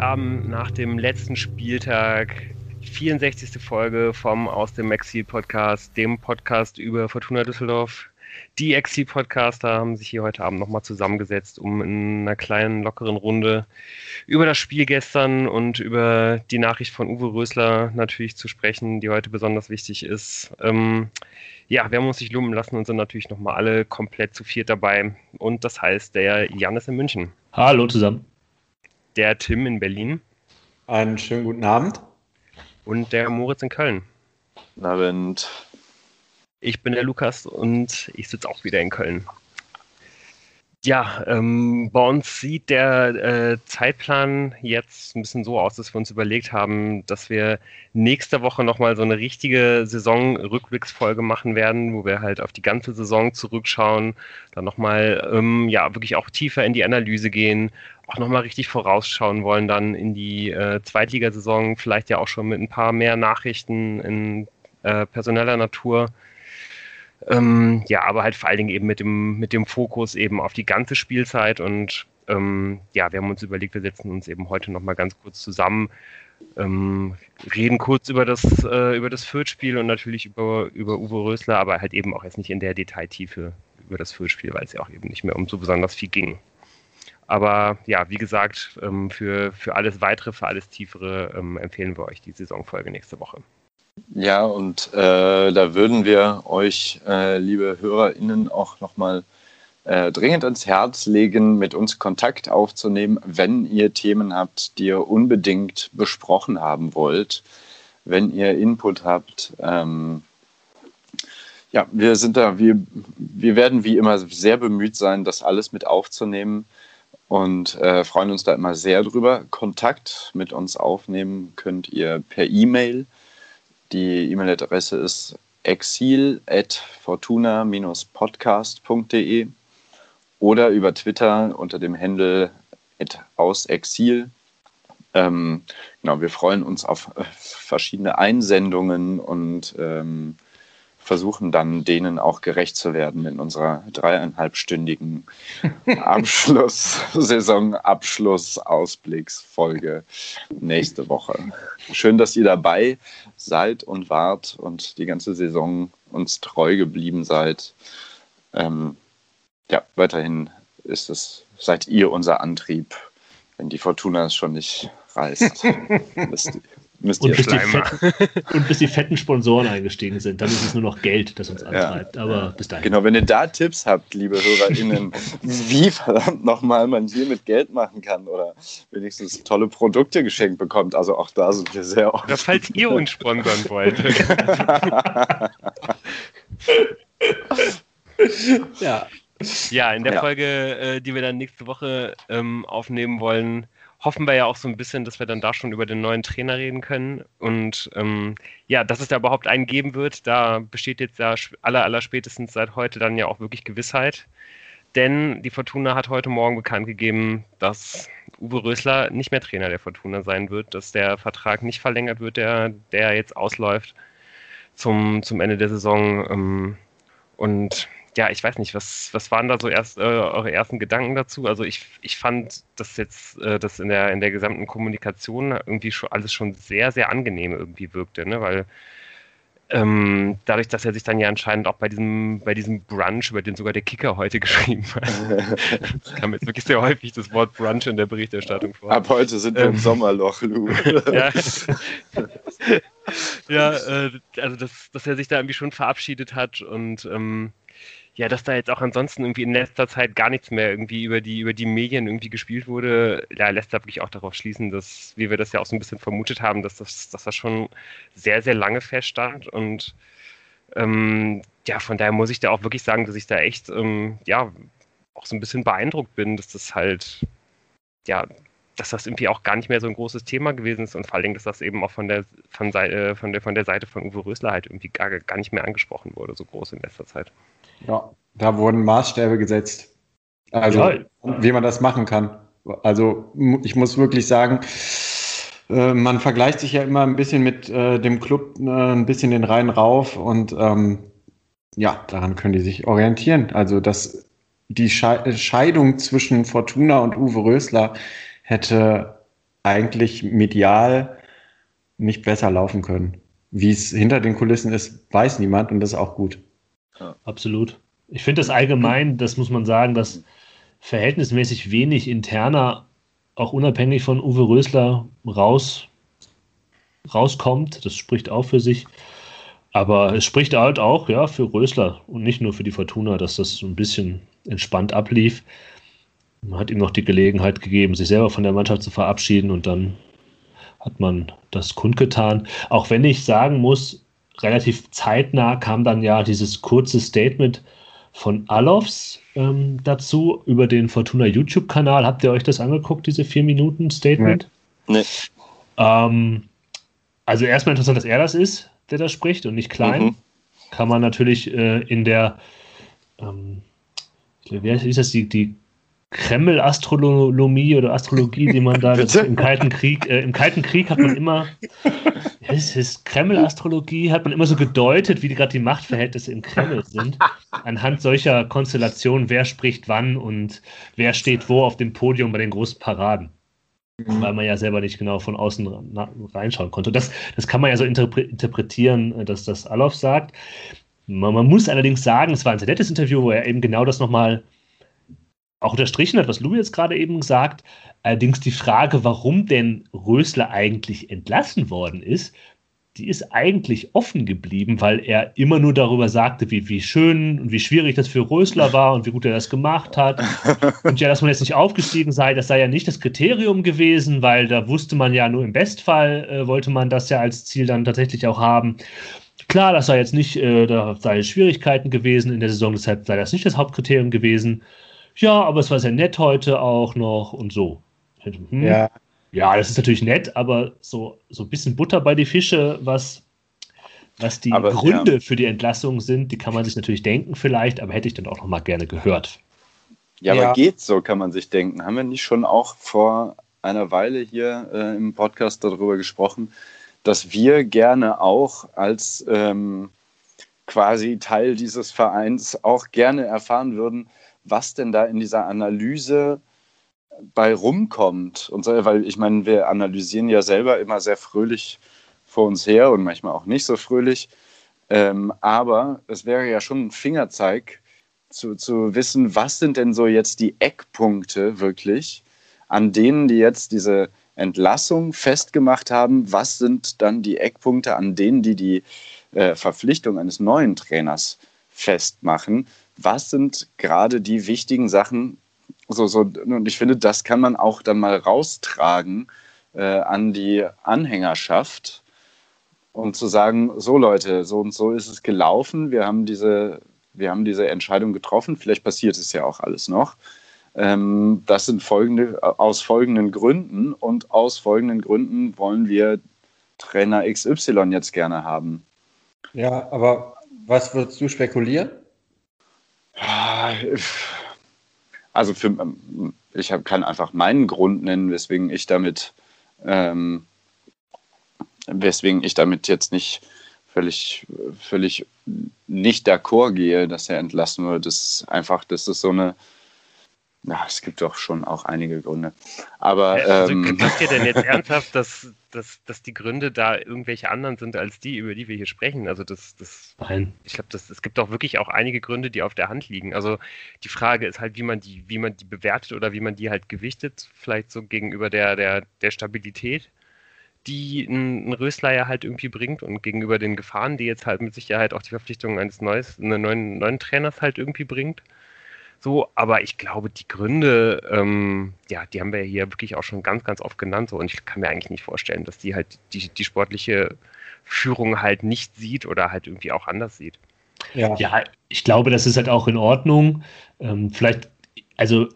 Sonntagabend nach dem letzten Spieltag, 64. Folge vom Aus dem Exil Podcast, dem Podcast über Fortuna Düsseldorf. Die Exil-Podcaster haben sich hier heute Abend nochmal zusammengesetzt, um in einer kleinen, lockeren Runde über das Spiel gestern und über die Nachricht von Uwe Rösler natürlich zu sprechen, die heute besonders wichtig ist. Ähm, ja, wir haben uns nicht lumpen lassen und sind natürlich nochmal alle komplett zu viert dabei. Und das heißt, der Jan ist in München. Hallo zusammen. Der Tim in Berlin. Einen schönen guten Abend. Und der Moritz in Köln. Guten Abend. Ich bin der Lukas und ich sitze auch wieder in Köln. Ja, ähm, bei uns sieht der äh, Zeitplan jetzt ein bisschen so aus, dass wir uns überlegt haben, dass wir nächste Woche nochmal so eine richtige Saison-Rückblicksfolge machen werden, wo wir halt auf die ganze Saison zurückschauen, dann nochmal, ähm, ja, wirklich auch tiefer in die Analyse gehen, auch nochmal richtig vorausschauen wollen, dann in die äh, Zweitligasaison, vielleicht ja auch schon mit ein paar mehr Nachrichten in äh, personeller Natur. Ähm, ja, aber halt vor allen Dingen eben mit dem, mit dem Fokus eben auf die ganze Spielzeit und ähm, ja, wir haben uns überlegt, wir setzen uns eben heute nochmal ganz kurz zusammen, ähm, reden kurz über das, äh, über das Fürth-Spiel und natürlich über, über Uwe Rösler, aber halt eben auch jetzt nicht in der Detailtiefe über das Fürth-Spiel, weil es ja auch eben nicht mehr um so besonders viel ging. Aber ja, wie gesagt, ähm, für, für alles Weitere, für alles Tiefere ähm, empfehlen wir euch die Saisonfolge nächste Woche. Ja, und äh, da würden wir euch, äh, liebe HörerInnen, auch nochmal äh, dringend ans Herz legen, mit uns Kontakt aufzunehmen, wenn ihr Themen habt, die ihr unbedingt besprochen haben wollt, wenn ihr Input habt. Ähm, ja, wir sind da, wir, wir werden wie immer sehr bemüht sein, das alles mit aufzunehmen und äh, freuen uns da immer sehr drüber. Kontakt mit uns aufnehmen könnt ihr per E-Mail die E-Mail-Adresse ist exil.fortuna-podcast.de oder über Twitter unter dem Handle ausexil. Ähm, genau, wir freuen uns auf äh, verschiedene Einsendungen und ähm, versuchen dann denen auch gerecht zu werden in unserer dreieinhalbstündigen Abschluss, Saisonabschluss-Ausblicksfolge nächste Woche. Schön, dass ihr dabei seid und wart und die ganze Saison uns treu geblieben seid. Ähm, ja, weiterhin ist es, seid ihr unser Antrieb, wenn die Fortuna es schon nicht reißt. Müsst und, bis fetten, und, bis die fetten Sponsoren eingestiegen sind, dann ist es nur noch Geld, das uns antreibt. Ja, Aber bis dahin. Genau, wenn ihr da Tipps habt, liebe HörerInnen, wie verdammt nochmal man hier mit Geld machen kann oder wenigstens tolle Produkte geschenkt bekommt, also auch da sind wir sehr offen. Das falls ihr uns sponsern wollt. ja. Ja, in der ja. Folge, äh, die wir dann nächste Woche ähm, aufnehmen wollen, hoffen wir ja auch so ein bisschen, dass wir dann da schon über den neuen Trainer reden können. Und ähm, ja, dass es da überhaupt einen geben wird, da besteht jetzt ja aller, aller spätestens seit heute dann ja auch wirklich Gewissheit. Denn die Fortuna hat heute Morgen bekannt gegeben, dass Uwe Rösler nicht mehr Trainer der Fortuna sein wird, dass der Vertrag nicht verlängert wird, der, der jetzt ausläuft zum, zum Ende der Saison. Ähm, und ja, ich weiß nicht, was, was waren da so erst äh, eure ersten Gedanken dazu? Also ich, ich fand, dass jetzt äh, das in der, in der gesamten Kommunikation irgendwie schon alles schon sehr, sehr angenehm irgendwie wirkte, ne? Weil ähm, dadurch, dass er sich dann ja anscheinend auch bei diesem, bei diesem Brunch, über den sogar der Kicker heute geschrieben hat, das kam jetzt wirklich sehr häufig das Wort Brunch in der Berichterstattung vor. Ab heute sind wir ähm, im Sommerloch, Lou. ja, ja äh, also dass, dass er sich da irgendwie schon verabschiedet hat und ähm, ja, dass da jetzt auch ansonsten irgendwie in letzter Zeit gar nichts mehr irgendwie über die, über die Medien irgendwie gespielt wurde, ja, lässt da wirklich auch darauf schließen, dass, wie wir das ja auch so ein bisschen vermutet haben, dass das, dass das schon sehr, sehr lange feststand und ähm, ja, von daher muss ich da auch wirklich sagen, dass ich da echt, ähm, ja, auch so ein bisschen beeindruckt bin, dass das halt, ja, dass das irgendwie auch gar nicht mehr so ein großes Thema gewesen ist und vor allem, dass das eben auch von der, von, von der, von der Seite von Uwe Rösler halt irgendwie gar, gar nicht mehr angesprochen wurde, so groß in letzter Zeit. Ja, da wurden Maßstäbe gesetzt. Also, ja. wie man das machen kann. Also, ich muss wirklich sagen, äh, man vergleicht sich ja immer ein bisschen mit äh, dem Club, äh, ein bisschen den Rhein rauf und ähm, ja, daran können die sich orientieren. Also, dass die Scheidung zwischen Fortuna und Uwe Rösler hätte eigentlich medial nicht besser laufen können. Wie es hinter den Kulissen ist, weiß niemand und das ist auch gut. Absolut. Ich finde das allgemein, das muss man sagen, dass verhältnismäßig wenig interner, auch unabhängig von Uwe Rösler, raus, rauskommt. Das spricht auch für sich. Aber es spricht halt auch ja, für Rösler und nicht nur für die Fortuna, dass das so ein bisschen entspannt ablief. Man hat ihm noch die Gelegenheit gegeben, sich selber von der Mannschaft zu verabschieden und dann hat man das kundgetan. Auch wenn ich sagen muss, relativ zeitnah kam dann ja dieses kurze Statement von Alofs ähm, dazu über den Fortuna YouTube-Kanal. Habt ihr euch das angeguckt, diese vier Minuten Statement? Nee. Ähm, also erstmal interessant, dass er das ist, der da spricht und nicht klein. Mhm. Kann man natürlich äh, in der, ähm, wie heißt das, die, die Kreml-Astronomie oder Astrologie, die man da im Kalten Krieg, äh, im Kalten Krieg hat man immer, es ist Kreml-Astrologie, hat man immer so gedeutet, wie gerade die Machtverhältnisse im Kreml sind, anhand solcher Konstellationen, wer spricht wann und wer steht wo auf dem Podium bei den großen Paraden. Mhm. Weil man ja selber nicht genau von außen reinschauen konnte. Das, das kann man ja so interpre interpretieren, äh, dass das Alof sagt. Man, man, muss allerdings sagen, es war ein sehr nettes Interview, wo er eben genau das nochmal auch unterstrichen hat, was Lou jetzt gerade eben sagt. Allerdings die Frage, warum denn Rösler eigentlich entlassen worden ist, die ist eigentlich offen geblieben, weil er immer nur darüber sagte, wie, wie schön und wie schwierig das für Rösler war und wie gut er das gemacht hat. Und ja, dass man jetzt nicht aufgestiegen sei, das sei ja nicht das Kriterium gewesen, weil da wusste man ja nur im Bestfall, äh, wollte man das ja als Ziel dann tatsächlich auch haben. Klar, das sei jetzt nicht, äh, da sei Schwierigkeiten gewesen in der Saison, deshalb sei das nicht das Hauptkriterium gewesen ja, aber es war sehr nett heute auch noch und so. Hm, ja. Ja, das ist natürlich nett, aber so, so ein bisschen Butter bei die Fische, was, was die aber, Gründe ja. für die Entlassung sind, die kann man sich natürlich denken vielleicht, aber hätte ich dann auch noch mal gerne gehört. Ja, ja, aber geht so, kann man sich denken. Haben wir nicht schon auch vor einer Weile hier äh, im Podcast darüber gesprochen, dass wir gerne auch als ähm, quasi Teil dieses Vereins auch gerne erfahren würden, was denn da in dieser Analyse bei rumkommt. Und so, weil ich meine, wir analysieren ja selber immer sehr fröhlich vor uns her und manchmal auch nicht so fröhlich. Ähm, aber es wäre ja schon ein Fingerzeig zu, zu wissen, was sind denn so jetzt die Eckpunkte wirklich, an denen die jetzt diese Entlassung festgemacht haben. Was sind dann die Eckpunkte, an denen die die äh, Verpflichtung eines neuen Trainers festmachen? Was sind gerade die wichtigen Sachen? So, so, und ich finde, das kann man auch dann mal raustragen äh, an die Anhängerschaft und zu sagen, so Leute, so und so ist es gelaufen, wir haben diese, wir haben diese Entscheidung getroffen, vielleicht passiert es ja auch alles noch. Ähm, das sind folgende, aus folgenden Gründen und aus folgenden Gründen wollen wir Trainer XY jetzt gerne haben. Ja, aber was würdest du spekulieren? Also für, ähm, ich kann einfach meinen Grund nennen, weswegen ich damit, ähm, weswegen ich damit jetzt nicht völlig, völlig nicht d'accord gehe, dass er entlassen wird. Das ist einfach, das ist so eine, ja, es gibt doch schon auch einige Gründe. Aber also, ähm, glaubt ihr denn jetzt ernsthaft, dass, dass, dass die Gründe da irgendwelche anderen sind als die, über die wir hier sprechen? Also das, das Nein. ich glaube, es gibt auch wirklich auch einige Gründe, die auf der Hand liegen. Also die Frage ist halt, wie man die, wie man die bewertet oder wie man die halt gewichtet, vielleicht so gegenüber der, der, der Stabilität, die ein, ein Rösler ja halt irgendwie bringt und gegenüber den Gefahren, die jetzt halt mit Sicherheit auch die Verpflichtung eines neues, einen neuen, neuen Trainers halt irgendwie bringt. So, aber ich glaube, die Gründe, ähm, ja, die haben wir hier wirklich auch schon ganz, ganz oft genannt. So, und ich kann mir eigentlich nicht vorstellen, dass die halt die, die sportliche Führung halt nicht sieht oder halt irgendwie auch anders sieht. Ja, ja ich glaube, das ist halt auch in Ordnung. Ähm, vielleicht, also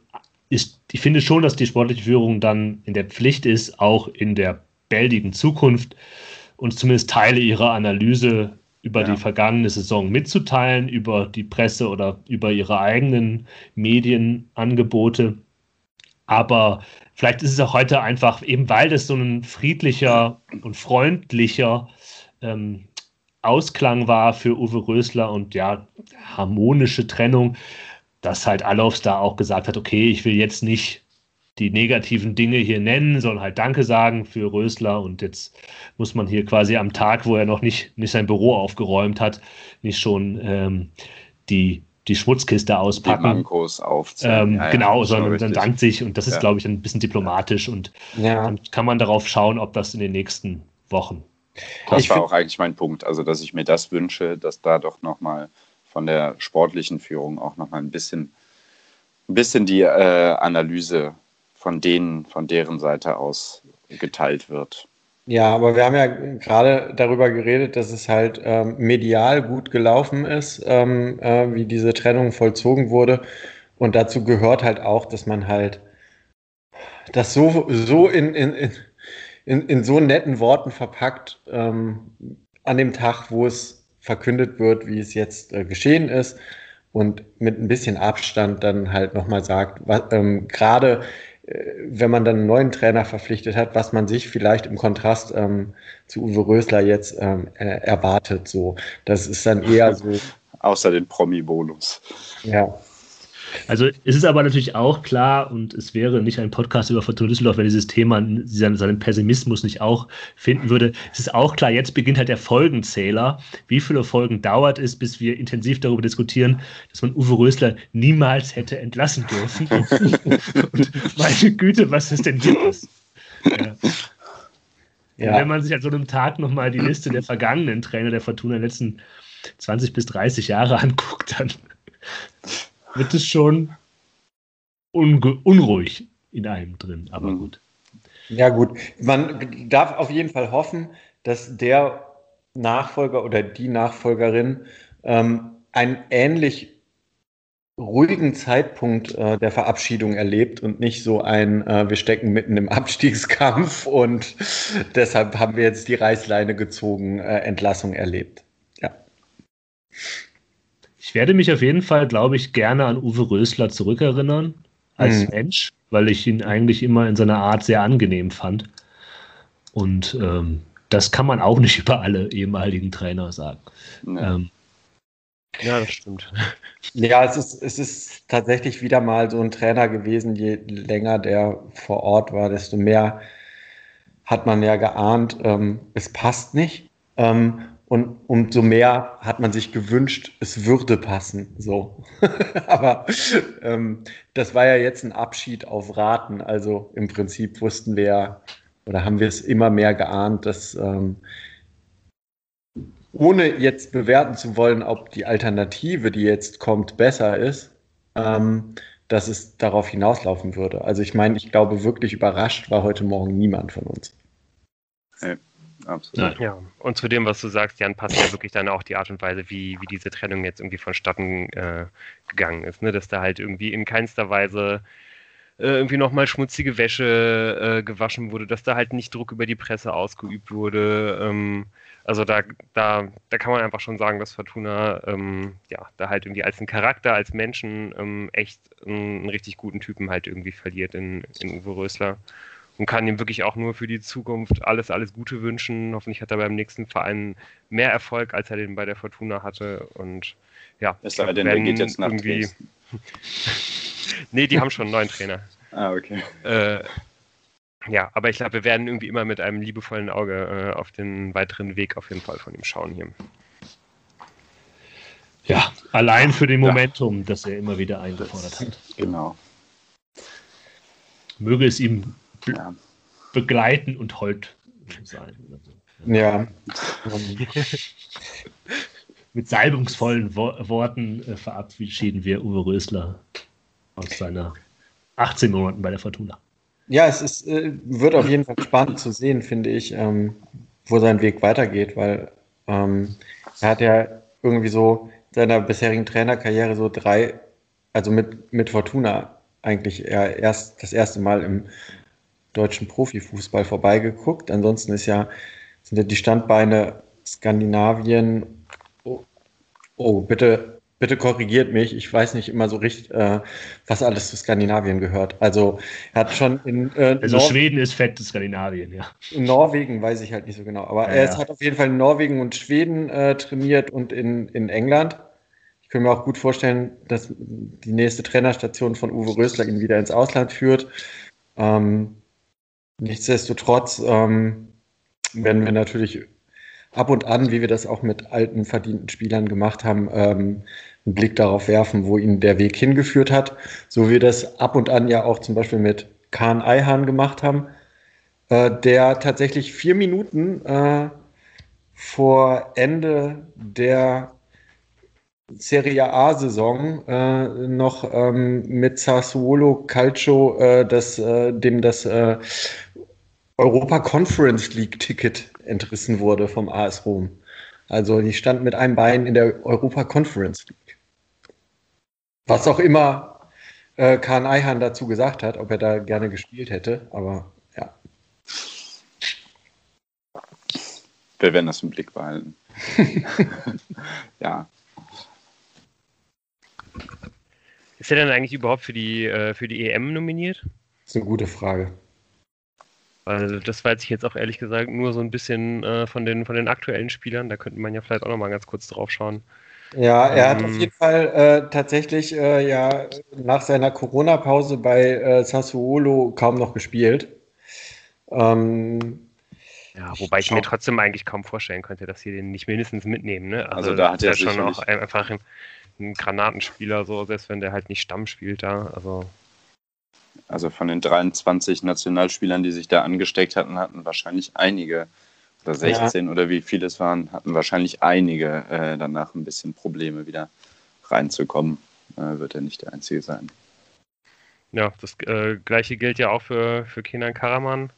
ist, ich finde schon, dass die sportliche Führung dann in der Pflicht ist, auch in der bäldigen Zukunft uns zumindest Teile ihrer Analyse über ja. die vergangene Saison mitzuteilen, über die Presse oder über ihre eigenen Medienangebote. Aber vielleicht ist es auch heute einfach, eben weil das so ein friedlicher und freundlicher ähm, Ausklang war für Uwe Rösler und ja, harmonische Trennung, dass halt Alofs da auch gesagt hat, okay, ich will jetzt nicht die negativen Dinge hier nennen, sondern halt Danke sagen für Rösler. Und jetzt muss man hier quasi am Tag, wo er noch nicht, nicht sein Büro aufgeräumt hat, nicht schon ähm, die, die Schmutzkiste auspacken. Die Mankos aufzählen. Ähm, ja, genau, ja, sondern dann dankt sich. Und das ist, ja. glaube ich, ein bisschen diplomatisch. Und dann kann man darauf schauen, ob das in den nächsten Wochen. Das ich war auch eigentlich mein Punkt. Also, dass ich mir das wünsche, dass da doch nochmal von der sportlichen Führung auch nochmal ein bisschen, ein bisschen die äh, Analyse von denen, von deren Seite aus geteilt wird. Ja, aber wir haben ja gerade darüber geredet, dass es halt ähm, medial gut gelaufen ist, ähm, äh, wie diese Trennung vollzogen wurde. Und dazu gehört halt auch, dass man halt das so, so in, in, in, in so netten Worten verpackt ähm, an dem Tag, wo es verkündet wird, wie es jetzt äh, geschehen ist und mit ein bisschen Abstand dann halt nochmal sagt, was, ähm, gerade wenn man dann einen neuen Trainer verpflichtet hat, was man sich vielleicht im Kontrast ähm, zu Uwe Rösler jetzt ähm, äh, erwartet. So, das ist dann eher so. Außer den Promi-Bonus. Ja. Also es ist aber natürlich auch klar, und es wäre nicht ein Podcast über Fortuna Düsseldorf, wenn dieses Thema seinen, seinen Pessimismus nicht auch finden würde. Es ist auch klar, jetzt beginnt halt der Folgenzähler. Wie viele Folgen dauert es, bis wir intensiv darüber diskutieren, dass man Uwe Rösler niemals hätte entlassen dürfen? und meine Güte, was ist denn hier los? Ja. Ja. Wenn man sich an so einem Tag nochmal die Liste der vergangenen Trainer der Fortuna in den letzten 20 bis 30 Jahre anguckt, dann wird es schon unruhig in einem drin, aber mhm. gut. Ja, gut. Man darf auf jeden Fall hoffen, dass der Nachfolger oder die Nachfolgerin ähm, einen ähnlich ruhigen Zeitpunkt äh, der Verabschiedung erlebt und nicht so ein, äh, wir stecken mitten im Abstiegskampf und deshalb haben wir jetzt die Reißleine gezogen, äh, Entlassung erlebt. Ja. Ich werde mich auf jeden Fall, glaube ich, gerne an Uwe Rösler zurückerinnern als hm. Mensch, weil ich ihn eigentlich immer in seiner Art sehr angenehm fand. Und ähm, das kann man auch nicht über alle ehemaligen Trainer sagen. Ja, ähm, ja das stimmt. Ja, es ist, es ist tatsächlich wieder mal so ein Trainer gewesen, je länger der vor Ort war, desto mehr hat man ja geahnt, ähm, es passt nicht. Ähm, und umso mehr hat man sich gewünscht, es würde passen. So. Aber ähm, das war ja jetzt ein Abschied auf Raten. Also im Prinzip wussten wir ja, oder haben wir es immer mehr geahnt, dass ähm, ohne jetzt bewerten zu wollen, ob die Alternative, die jetzt kommt, besser ist, ähm, dass es darauf hinauslaufen würde. Also ich meine, ich glaube, wirklich überrascht war heute Morgen niemand von uns. Ja absolut. Ja, und zu dem, was du sagst, Jan, passt ja wirklich dann auch die Art und Weise, wie, wie diese Trennung jetzt irgendwie vonstatten äh, gegangen ist. Ne? Dass da halt irgendwie in keinster Weise äh, irgendwie nochmal schmutzige Wäsche äh, gewaschen wurde, dass da halt nicht Druck über die Presse ausgeübt wurde. Ähm, also da, da, da kann man einfach schon sagen, dass Fortuna ähm, ja da halt irgendwie als ein Charakter, als Menschen ähm, echt einen, einen, richtig guten Typen halt irgendwie verliert in, in Uwe Rösler und kann ihm wirklich auch nur für die Zukunft alles, alles Gute wünschen. Hoffentlich hat er beim nächsten Verein mehr Erfolg, als er den bei der Fortuna hatte. Und ja, es sei denn, der geht jetzt nach irgendwie. nee, die haben schon einen neuen Trainer. Ah, okay. Äh, ja, aber ich glaube, wir werden irgendwie immer mit einem liebevollen Auge äh, auf den weiteren Weg auf jeden Fall von ihm schauen hier. Ja, allein für den Momentum, ja. das er immer wieder eingefordert hat. Genau. Möge es ihm ja. begleiten und Holt sein. Ja. Mit salbungsvollen Wo Worten äh, verabschieden wir Uwe Rösler aus seiner 18 Monaten bei der Fortuna. Ja, es ist, äh, wird auf jeden Fall spannend zu sehen, finde ich, ähm, wo sein Weg weitergeht, weil ähm, er hat ja irgendwie so seiner bisherigen Trainerkarriere so drei, also mit, mit Fortuna eigentlich erst das erste Mal im deutschen Profifußball vorbeigeguckt. Ansonsten ist ja, sind ja die Standbeine Skandinavien. Oh, oh, bitte, bitte korrigiert mich. Ich weiß nicht immer so richtig, äh, was alles zu Skandinavien gehört. Also er hat schon in äh, Also Nor Schweden ist fett Skandinavien, ja. In Norwegen weiß ich halt nicht so genau. Aber ja, er ja. hat auf jeden Fall in Norwegen und Schweden äh, trainiert und in, in England. Ich kann mir auch gut vorstellen, dass die nächste Trainerstation von Uwe Rösler ihn wieder ins Ausland führt. Ähm, nichtsdestotrotz ähm, werden wir natürlich ab und an, wie wir das auch mit alten verdienten Spielern gemacht haben, ähm, einen Blick darauf werfen, wo ihn der Weg hingeführt hat. So wie wir das ab und an ja auch zum Beispiel mit Kahn Eihan gemacht haben, äh, der tatsächlich vier Minuten äh, vor Ende der Serie A-Saison äh, noch ähm, mit Sassuolo Calcio äh, das, äh, dem das äh, Europa Conference League Ticket entrissen wurde vom AS Rom. Also die stand mit einem Bein in der Europa Conference League. Was auch immer äh, Kahn Eihan dazu gesagt hat, ob er da gerne gespielt hätte, aber ja. Wir werden das im Blick behalten. ja. Ist er denn eigentlich überhaupt für die, äh, für die EM nominiert? Das ist eine gute Frage. Also das weiß ich jetzt auch ehrlich gesagt nur so ein bisschen äh, von, den, von den aktuellen Spielern. Da könnte man ja vielleicht auch noch mal ganz kurz drauf schauen. Ja, er hat auf ähm, jeden Fall äh, tatsächlich äh, ja nach seiner Corona-Pause bei äh, Sassuolo kaum noch gespielt. Ähm, ja, wobei ich mir trotzdem eigentlich kaum vorstellen könnte, dass sie den nicht mindestens mitnehmen. Ne? Also, also da hat er schon auch einfach ein, ein, Granatenspieler, so selbst wenn der halt nicht Stamm spielt da. Also also von den 23 Nationalspielern, die sich da angesteckt hatten, hatten wahrscheinlich einige, oder 16 ja. oder wie viele es waren, hatten wahrscheinlich einige äh, danach ein bisschen Probleme wieder reinzukommen. Äh, wird er nicht der Einzige sein. Ja, das äh, gleiche gilt ja auch für, für Kenan Karaman.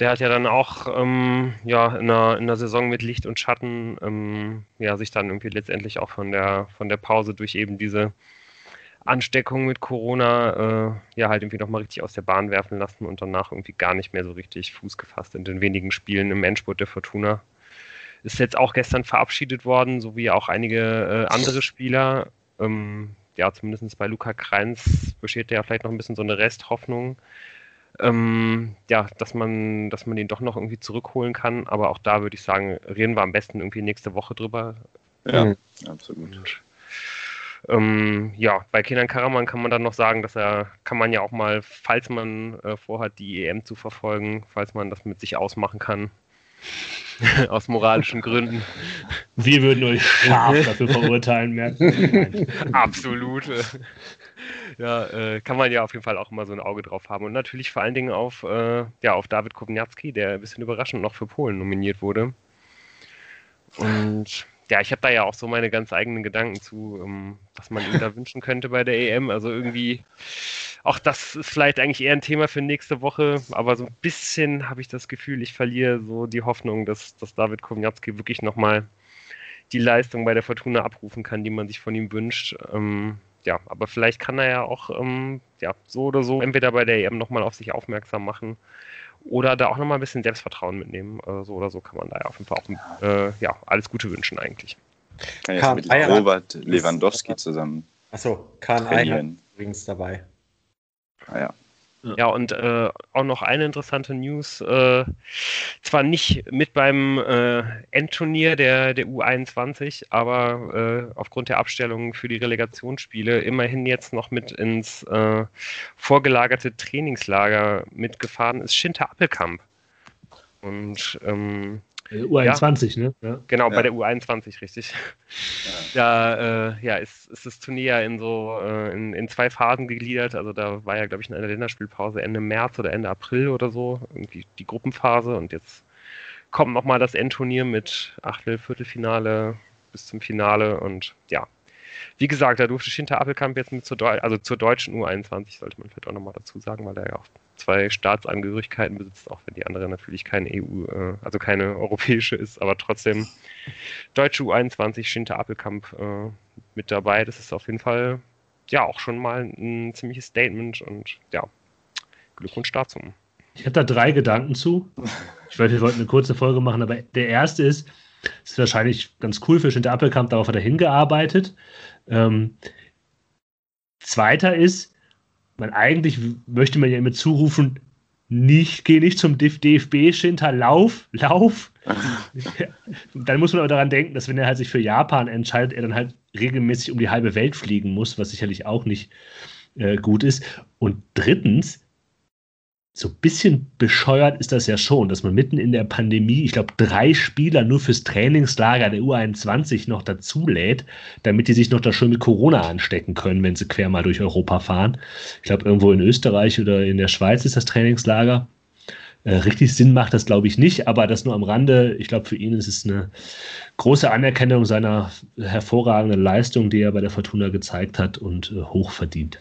Der hat ja dann auch ähm, ja, in, einer, in einer Saison mit Licht und Schatten ähm, ja, sich dann irgendwie letztendlich auch von der, von der Pause durch eben diese Ansteckung mit Corona äh, ja halt irgendwie nochmal richtig aus der Bahn werfen lassen und danach irgendwie gar nicht mehr so richtig Fuß gefasst in den wenigen Spielen im Endspurt der Fortuna. Ist jetzt auch gestern verabschiedet worden, so wie auch einige äh, andere Spieler. Ähm, ja, zumindest bei Luca Kreins besteht ja vielleicht noch ein bisschen so eine Resthoffnung. Ähm, ja, dass man, dass man den doch noch irgendwie zurückholen kann. Aber auch da würde ich sagen, reden wir am besten irgendwie nächste Woche drüber. Ja, mhm. absolut. Ähm, ja, bei Kenan Karaman kann man dann noch sagen, dass er, kann man ja auch mal, falls man äh, vorhat, die EM zu verfolgen, falls man das mit sich ausmachen kann, aus moralischen Gründen. Wir würden euch scharf dafür verurteilen, merken. Absolut. Ja, äh, kann man ja auf jeden Fall auch immer so ein Auge drauf haben. Und natürlich vor allen Dingen auf, äh, ja, auf David Kowniatski, der ein bisschen überraschend noch für Polen nominiert wurde. Und ja, ich habe da ja auch so meine ganz eigenen Gedanken zu, ähm, was man ihm da wünschen könnte bei der EM. Also irgendwie, auch das ist vielleicht eigentlich eher ein Thema für nächste Woche, aber so ein bisschen habe ich das Gefühl, ich verliere so die Hoffnung, dass, dass David Kowniatski wirklich nochmal die Leistung bei der Fortuna abrufen kann, die man sich von ihm wünscht. Ähm, ja, aber vielleicht kann er ja auch ähm, ja, so oder so entweder bei der EM nochmal auf sich aufmerksam machen oder da auch nochmal ein bisschen Selbstvertrauen mitnehmen. Äh, so oder so kann man da ja auf jeden Fall auch äh, ja, alles Gute wünschen eigentlich. Kann jetzt mit Robert Lewandowski zusammen. Achso, Kahn Eihan übrigens dabei. Ah ja. Ja, und äh, auch noch eine interessante News. Äh, zwar nicht mit beim äh, Endturnier der, der U21, aber äh, aufgrund der Abstellung für die Relegationsspiele immerhin jetzt noch mit ins äh, vorgelagerte Trainingslager mitgefahren ist Schinter Appelkamp. Und ähm, U21, ja. ne? Ja. Genau, ja. bei der U21, richtig. Da äh, ja, ist, ist das Turnier ja in so äh, in, in zwei Phasen gegliedert. Also da war ja, glaube ich, in einer Länderspielpause Ende März oder Ende April oder so, irgendwie die Gruppenphase und jetzt kommt nochmal das Endturnier mit Achtel, Viertelfinale bis zum Finale und ja. Wie gesagt, da durfte Schinter Appelkamp jetzt mit zur, Deu also zur deutschen U21, sollte man vielleicht auch nochmal dazu sagen, weil er ja auch zwei Staatsangehörigkeiten besitzt, auch wenn die andere natürlich keine EU, äh, also keine europäische ist, aber trotzdem deutsche U21 Schinter Appelkamp äh, mit dabei. Das ist auf jeden Fall ja auch schon mal ein ziemliches Statement und ja, Glückwunsch dazu. Ich habe da drei Gedanken zu. Ich weiß, wir wollten eine kurze Folge machen, aber der erste ist, es ist wahrscheinlich ganz cool für Schinter Appelkamp, darauf hat er hingearbeitet. Ähm, zweiter ist, man eigentlich möchte man ja immer zurufen, nicht, geh nicht zum DFB, Schinter, lauf, lauf. dann muss man aber daran denken, dass wenn er halt sich für Japan entscheidet, er dann halt regelmäßig um die halbe Welt fliegen muss, was sicherlich auch nicht äh, gut ist. Und drittens, so ein bisschen bescheuert ist das ja schon, dass man mitten in der Pandemie, ich glaube, drei Spieler nur fürs Trainingslager der U21 noch dazulädt, damit die sich noch da schön mit Corona anstecken können, wenn sie quer mal durch Europa fahren. Ich glaube, irgendwo in Österreich oder in der Schweiz ist das Trainingslager. Äh, richtig Sinn macht das, glaube ich, nicht, aber das nur am Rande. Ich glaube, für ihn ist es eine große Anerkennung seiner hervorragenden Leistung, die er bei der Fortuna gezeigt hat und äh, hoch verdient.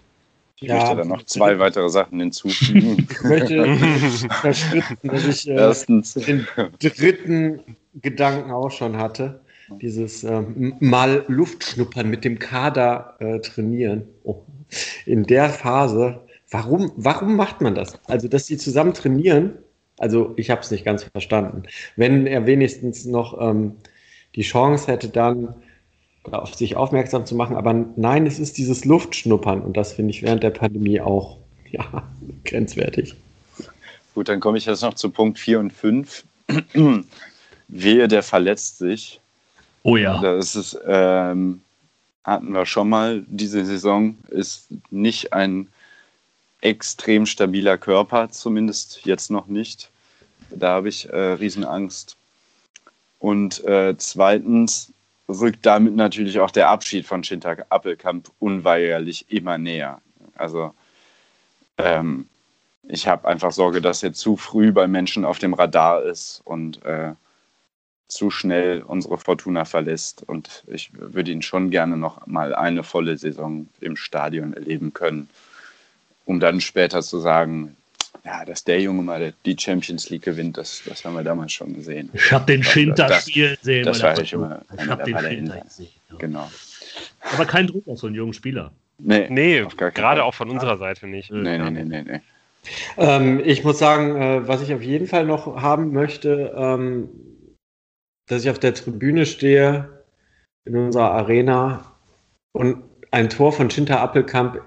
Ich ja, möchte dann noch zwei weitere Sachen hinzufügen. ich möchte verspritzen, dass ich äh, Erstens. den dritten Gedanken auch schon hatte. Dieses äh, mal Luftschnuppern mit dem Kader äh, trainieren. Oh. In der Phase, warum, warum macht man das? Also, dass die zusammen trainieren, also ich habe es nicht ganz verstanden. Wenn er wenigstens noch ähm, die Chance hätte, dann auf sich aufmerksam zu machen. Aber nein, es ist dieses Luftschnuppern und das finde ich während der Pandemie auch ja, grenzwertig. Gut, dann komme ich jetzt noch zu Punkt 4 und 5. Wehe, der verletzt sich. Oh ja. Das ist, ähm, hatten wir schon mal diese Saison, ist nicht ein extrem stabiler Körper, zumindest jetzt noch nicht. Da habe ich äh, Riesenangst. Und äh, zweitens, rückt damit natürlich auch der Abschied von Shintak Appelkamp unweigerlich immer näher. Also ähm, ich habe einfach Sorge, dass er zu früh bei Menschen auf dem Radar ist und äh, zu schnell unsere Fortuna verlässt. Und ich würde ihn schon gerne noch mal eine volle Saison im Stadion erleben können, um dann später zu sagen, ja, dass der Junge mal die Champions League gewinnt, das, das haben wir damals schon gesehen. Ich habe den Schinter spielen sehen. Das war ich immer. Ich habe den Schinter gesehen. Ja. Genau. Aber kein Druck auf so einen jungen Spieler. Nee, nee gerade auch von unserer Seite nicht. Nee, nee, nee, nee. nee. Ähm, ich muss sagen, äh, was ich auf jeden Fall noch haben möchte, ähm, dass ich auf der Tribüne stehe in unserer Arena und ein Tor von Schinter Appelkamp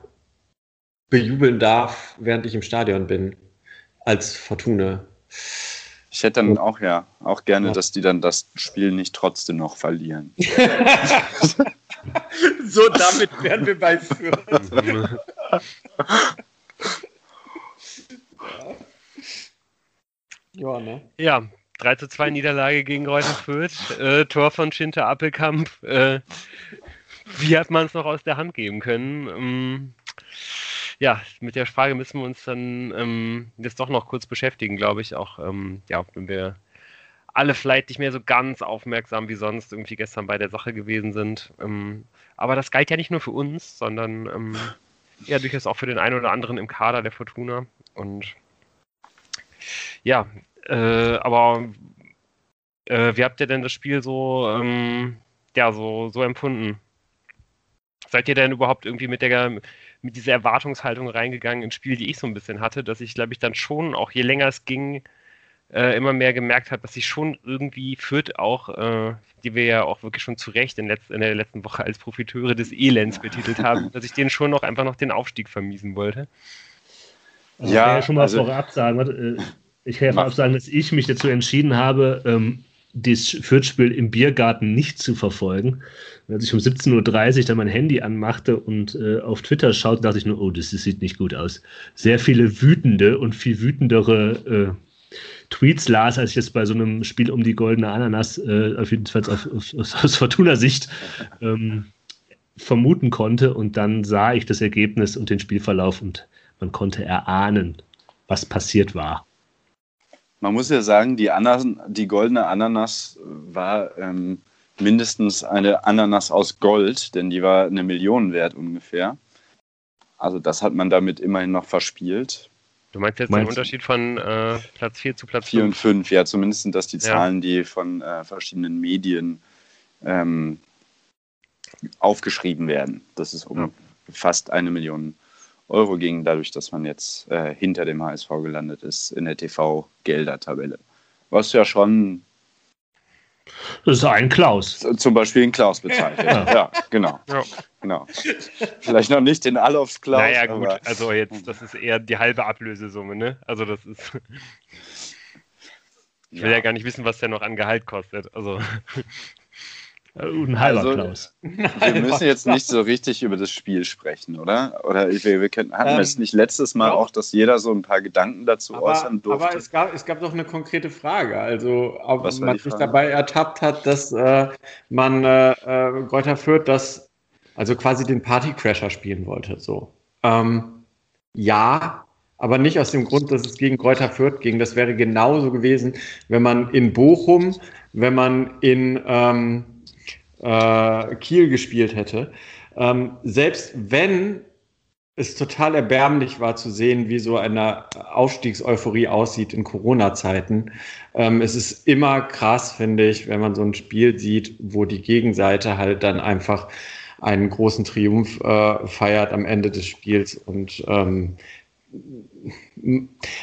bejubeln darf, während ich im Stadion bin als Fortuna. Ich hätte dann auch ja auch gerne, ja. dass die dann das Spiel nicht trotzdem noch verlieren. so, damit wären wir bei Fürth. ja. ne? Ja, 3 zu 2 Niederlage gegen Reuter Fürth, äh, Tor von Schinter Appelkamp. Äh, wie hat man es noch aus der Hand geben können? Ähm, ja, mit der Frage müssen wir uns dann ähm, jetzt doch noch kurz beschäftigen, glaube ich. Auch, ähm, ja, wenn wir alle vielleicht nicht mehr so ganz aufmerksam wie sonst irgendwie gestern bei der Sache gewesen sind. Ähm, aber das galt ja nicht nur für uns, sondern ähm, ja durchaus auch für den einen oder anderen im Kader der Fortuna. Und ja, äh, aber äh, wie habt ihr denn das Spiel so, ähm, ja, so, so empfunden? Seid ihr denn überhaupt irgendwie mit der mit dieser Erwartungshaltung reingegangen ins Spiel, die ich so ein bisschen hatte, dass ich, glaube ich, dann schon, auch je länger es ging, äh, immer mehr gemerkt habe, dass ich schon irgendwie Fürth auch, äh, die wir ja auch wirklich schon zu Recht in, letz in, der letzten Woche als Profiteure des Elends betitelt haben, dass ich denen schon noch einfach noch den Aufstieg vermiesen wollte. Also ja, ich kann ja schon mal also, vorab sagen, äh, ich kann ja vorab sagen, dass ich mich dazu entschieden habe, ähm, das Fürth-Spiel im Biergarten nicht zu verfolgen. Als ich um 17.30 Uhr dann mein Handy anmachte und äh, auf Twitter schaute, dachte ich nur, oh, das, das, sieht nicht gut aus. Sehr viele wütende und viel wütendere äh, Tweets las, als ich es bei so einem Spiel um die goldene Ananas, äh, auf jeden Fall auf, auf, aus Fortuna-Sicht, ähm, vermuten konnte. Und dann sah ich das Ergebnis und den Spielverlauf und man konnte erahnen, was passiert war. Man muss ja sagen, die, Ananas, die goldene Ananas war ähm, mindestens eine Ananas aus Gold, denn die war eine Million wert ungefähr. Also das hat man damit immerhin noch verspielt. Du meinst jetzt meinst den Unterschied von äh, Platz 4 zu Platz 4 und 5, ja, zumindest sind das die Zahlen, ja. die von äh, verschiedenen Medien ähm, aufgeschrieben werden. Das ist um ja. fast eine Million Euro ging, dadurch, dass man jetzt äh, hinter dem HSV gelandet ist in der TV-Gelder-Tabelle. Was ja schon. Das ist ein Klaus. Zum Beispiel ein Klaus bezahlt. ja. ja, genau. Ja. genau. Vielleicht noch nicht den Allofs Klaus. Naja, gut, also jetzt, das ist eher die halbe Ablösesumme, ne? Also, das ist. Ich will ja. ja gar nicht wissen, was der noch an Gehalt kostet. Also. Ein halber also, Klaus. Wir müssen jetzt nicht so richtig über das Spiel sprechen, oder? Oder wir, wir können, hatten ähm, wir es nicht letztes Mal auch, dass jeder so ein paar Gedanken dazu aber, äußern durfte? Aber es gab, es gab doch eine konkrete Frage. Also, ob man sich dabei ertappt hat, dass äh, man äh, äh, Greuther Fürth das, also quasi den Partycrasher spielen wollte. So. Ähm, ja, aber nicht aus dem Grund, dass es gegen Kräuter Fürth ging. Das wäre genauso gewesen, wenn man in Bochum, wenn man in ähm, äh, Kiel gespielt hätte. Ähm, selbst wenn es total erbärmlich war zu sehen, wie so eine Aufstiegseuphorie aussieht in Corona-Zeiten. Ähm, es ist immer krass, finde ich, wenn man so ein Spiel sieht, wo die Gegenseite halt dann einfach einen großen Triumph äh, feiert am Ende des Spiels und ähm,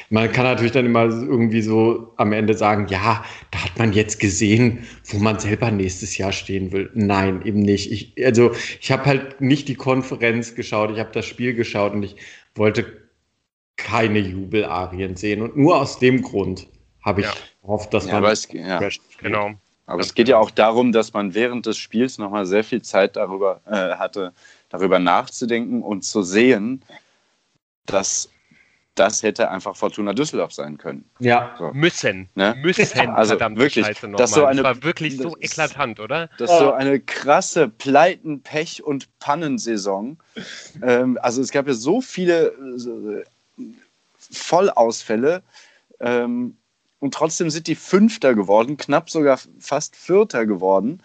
man kann natürlich dann immer irgendwie so am Ende sagen, ja, da hat man jetzt gesehen, wo man selber nächstes Jahr stehen will. Nein, eben nicht. Ich, also ich habe halt nicht die Konferenz geschaut, ich habe das Spiel geschaut und ich wollte keine Jubelarien sehen. Und nur aus dem Grund habe ich ja. gehofft, dass ja, man. Es, ja. Genau. Aber es geht ja auch darum, dass man während des Spiels nochmal sehr viel Zeit darüber äh, hatte, darüber nachzudenken und zu sehen, dass das hätte einfach Fortuna Düsseldorf sein können. Ja, so. müssen. Ne? Müssen, also verdammt wirklich, Scheiße das, so eine, das war wirklich so eklatant, oder? Das ist so eine krasse Pleiten-, Pech- und Pannensaison. ähm, also es gab ja so viele äh, Vollausfälle ähm, und trotzdem sind die Fünfter geworden, knapp sogar fast Vierter geworden.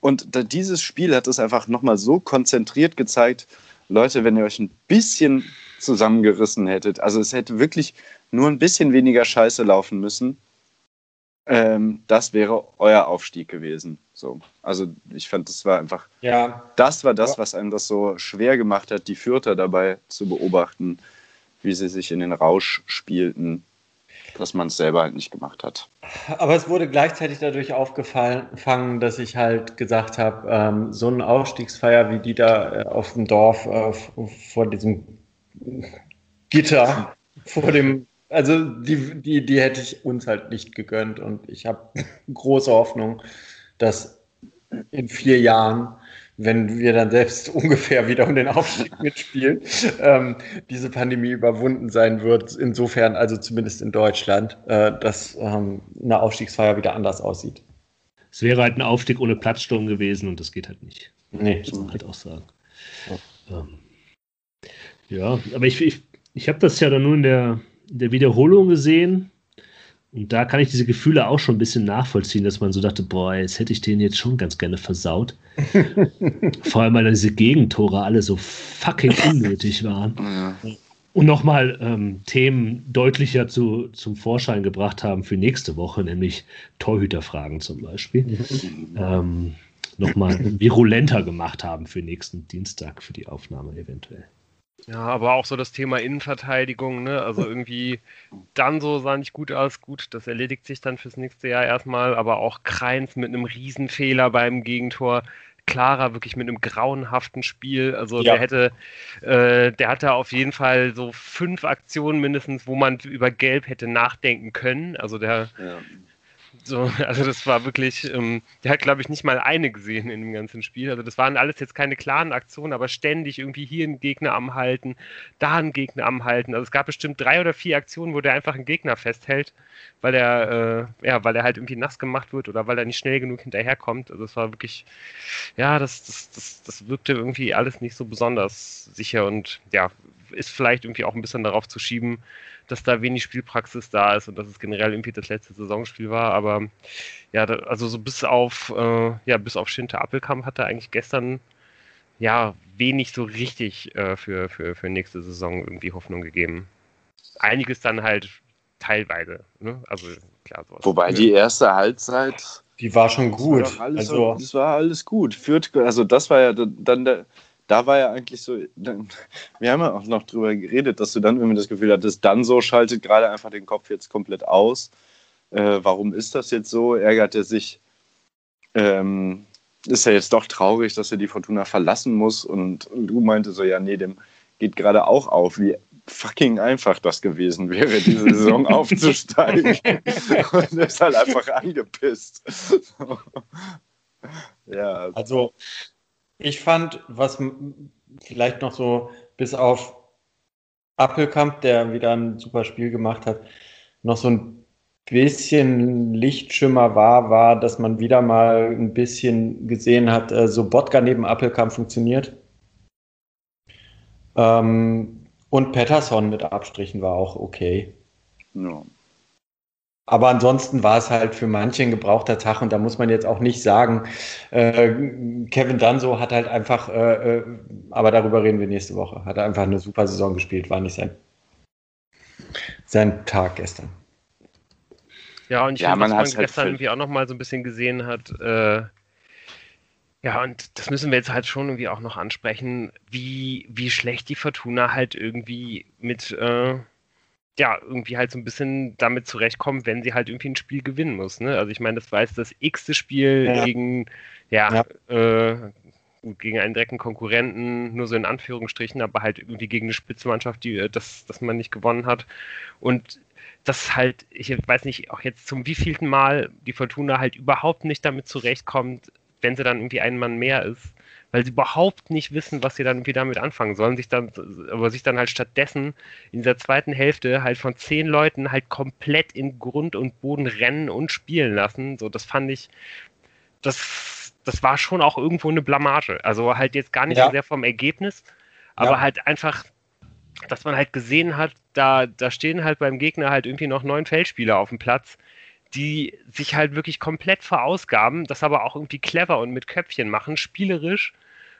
Und dieses Spiel hat es einfach nochmal so konzentriert gezeigt, Leute, wenn ihr euch ein bisschen zusammengerissen hättet. Also es hätte wirklich nur ein bisschen weniger Scheiße laufen müssen. Ähm, das wäre euer Aufstieg gewesen. So. Also ich fand, das war einfach, ja. das war das, was einem das so schwer gemacht hat, die Fürther dabei zu beobachten, wie sie sich in den Rausch spielten, dass man es selber halt nicht gemacht hat. Aber es wurde gleichzeitig dadurch aufgefangen, dass ich halt gesagt habe, ähm, so eine Aufstiegsfeier wie die da äh, auf dem Dorf äh, vor diesem Gitter vor dem, also die, die, die hätte ich uns halt nicht gegönnt und ich habe große Hoffnung, dass in vier Jahren, wenn wir dann selbst ungefähr wieder um den Aufstieg mitspielen, ähm, diese Pandemie überwunden sein wird. Insofern, also zumindest in Deutschland, äh, dass ähm, eine Aufstiegsfeier wieder anders aussieht. Es wäre halt ein Aufstieg ohne Platzsturm gewesen und das geht halt nicht. Nee. Das muss man halt auch sagen. Ja. Ähm, ja, aber ich, ich, ich habe das ja dann nur in der, in der Wiederholung gesehen. Und da kann ich diese Gefühle auch schon ein bisschen nachvollziehen, dass man so dachte, boah, jetzt hätte ich den jetzt schon ganz gerne versaut. Vor allem, weil diese Gegentore alle so fucking unnötig waren. Ja. Und nochmal ähm, Themen deutlicher zu, zum Vorschein gebracht haben für nächste Woche, nämlich Torhüterfragen zum Beispiel. ähm, nochmal virulenter gemacht haben für nächsten Dienstag für die Aufnahme eventuell. Ja, aber auch so das Thema Innenverteidigung, ne? Also irgendwie dann so sah nicht gut aus. Gut, das erledigt sich dann fürs nächste Jahr erstmal, aber auch Kreins mit einem Riesenfehler beim Gegentor. Clara wirklich mit einem grauenhaften Spiel. Also ja. der hätte, äh, der hatte auf jeden Fall so fünf Aktionen mindestens, wo man über Gelb hätte nachdenken können. Also der ja. So, also das war wirklich, ähm, der hat glaube ich nicht mal eine gesehen in dem ganzen Spiel. Also das waren alles jetzt keine klaren Aktionen, aber ständig irgendwie hier einen Gegner am Halten, da einen Gegner am Halten. Also es gab bestimmt drei oder vier Aktionen, wo der einfach einen Gegner festhält, weil er, äh, ja, weil er halt irgendwie nass gemacht wird oder weil er nicht schnell genug hinterherkommt. Also es war wirklich, ja, das, das, das, das wirkte irgendwie alles nicht so besonders sicher und ja, ist vielleicht irgendwie auch ein bisschen darauf zu schieben, dass da wenig Spielpraxis da ist und dass es generell irgendwie das letzte Saisonspiel war. Aber ja, da, also so bis auf, äh, ja, bis auf Schinte Appelkamp hat er eigentlich gestern ja wenig so richtig äh, für, für, für nächste Saison irgendwie Hoffnung gegeben. Einiges dann halt teilweise. Ne? Also klar, sowas. Wobei die erste Halbzeit. Die war schon gut. Das war alles, also, das war alles gut. Führt, also das war ja dann der, da war ja eigentlich so, wir haben ja auch noch drüber geredet, dass du dann irgendwie das Gefühl hattest, dann so schaltet gerade einfach den Kopf jetzt komplett aus. Äh, warum ist das jetzt so? Ärgert er sich? Ähm, ist er jetzt doch traurig, dass er die Fortuna verlassen muss? Und, und du meinte so, ja, nee, dem geht gerade auch auf, wie fucking einfach das gewesen wäre, diese Saison aufzusteigen. und er ist halt einfach angepisst. Ja. Also, ich fand, was vielleicht noch so bis auf Appelkamp, der wieder ein super Spiel gemacht hat, noch so ein bisschen Lichtschimmer war, war, dass man wieder mal ein bisschen gesehen hat, äh, so Botka neben Appelkamp funktioniert. Ähm, und Patterson mit Abstrichen war auch okay. Ja. Aber ansonsten war es halt für manche ein gebrauchter Tag und da muss man jetzt auch nicht sagen, äh, Kevin Danso hat halt einfach, äh, äh, aber darüber reden wir nächste Woche, hat einfach eine super Saison gespielt, war nicht sein, sein Tag gestern. Ja, und ich ja, finde, man, was man halt gestern irgendwie auch nochmal so ein bisschen gesehen hat, äh, ja, und das müssen wir jetzt halt schon irgendwie auch noch ansprechen, wie, wie schlecht die Fortuna halt irgendwie mit, äh, ja, irgendwie halt so ein bisschen damit zurechtkommen, wenn sie halt irgendwie ein Spiel gewinnen muss. Ne? Also ich meine, das war jetzt das x-te Spiel ja. gegen, ja, ja. Äh, gegen einen direkten Konkurrenten, nur so in Anführungsstrichen, aber halt irgendwie gegen eine Spitzenmannschaft, die äh, das, das man nicht gewonnen hat. Und das halt, ich weiß nicht, auch jetzt zum wievielten Mal die Fortuna halt überhaupt nicht damit zurechtkommt, wenn sie dann irgendwie ein Mann mehr ist weil sie überhaupt nicht wissen, was sie dann irgendwie damit anfangen sollen, sich dann, aber sich dann halt stattdessen in dieser zweiten Hälfte halt von zehn Leuten halt komplett in Grund und Boden rennen und spielen lassen. So, das fand ich, das, das war schon auch irgendwo eine Blamage. Also halt jetzt gar nicht ja. so sehr vom Ergebnis, aber ja. halt einfach, dass man halt gesehen hat, da, da stehen halt beim Gegner halt irgendwie noch neun Feldspieler auf dem Platz, die sich halt wirklich komplett verausgaben, das aber auch irgendwie clever und mit Köpfchen machen, spielerisch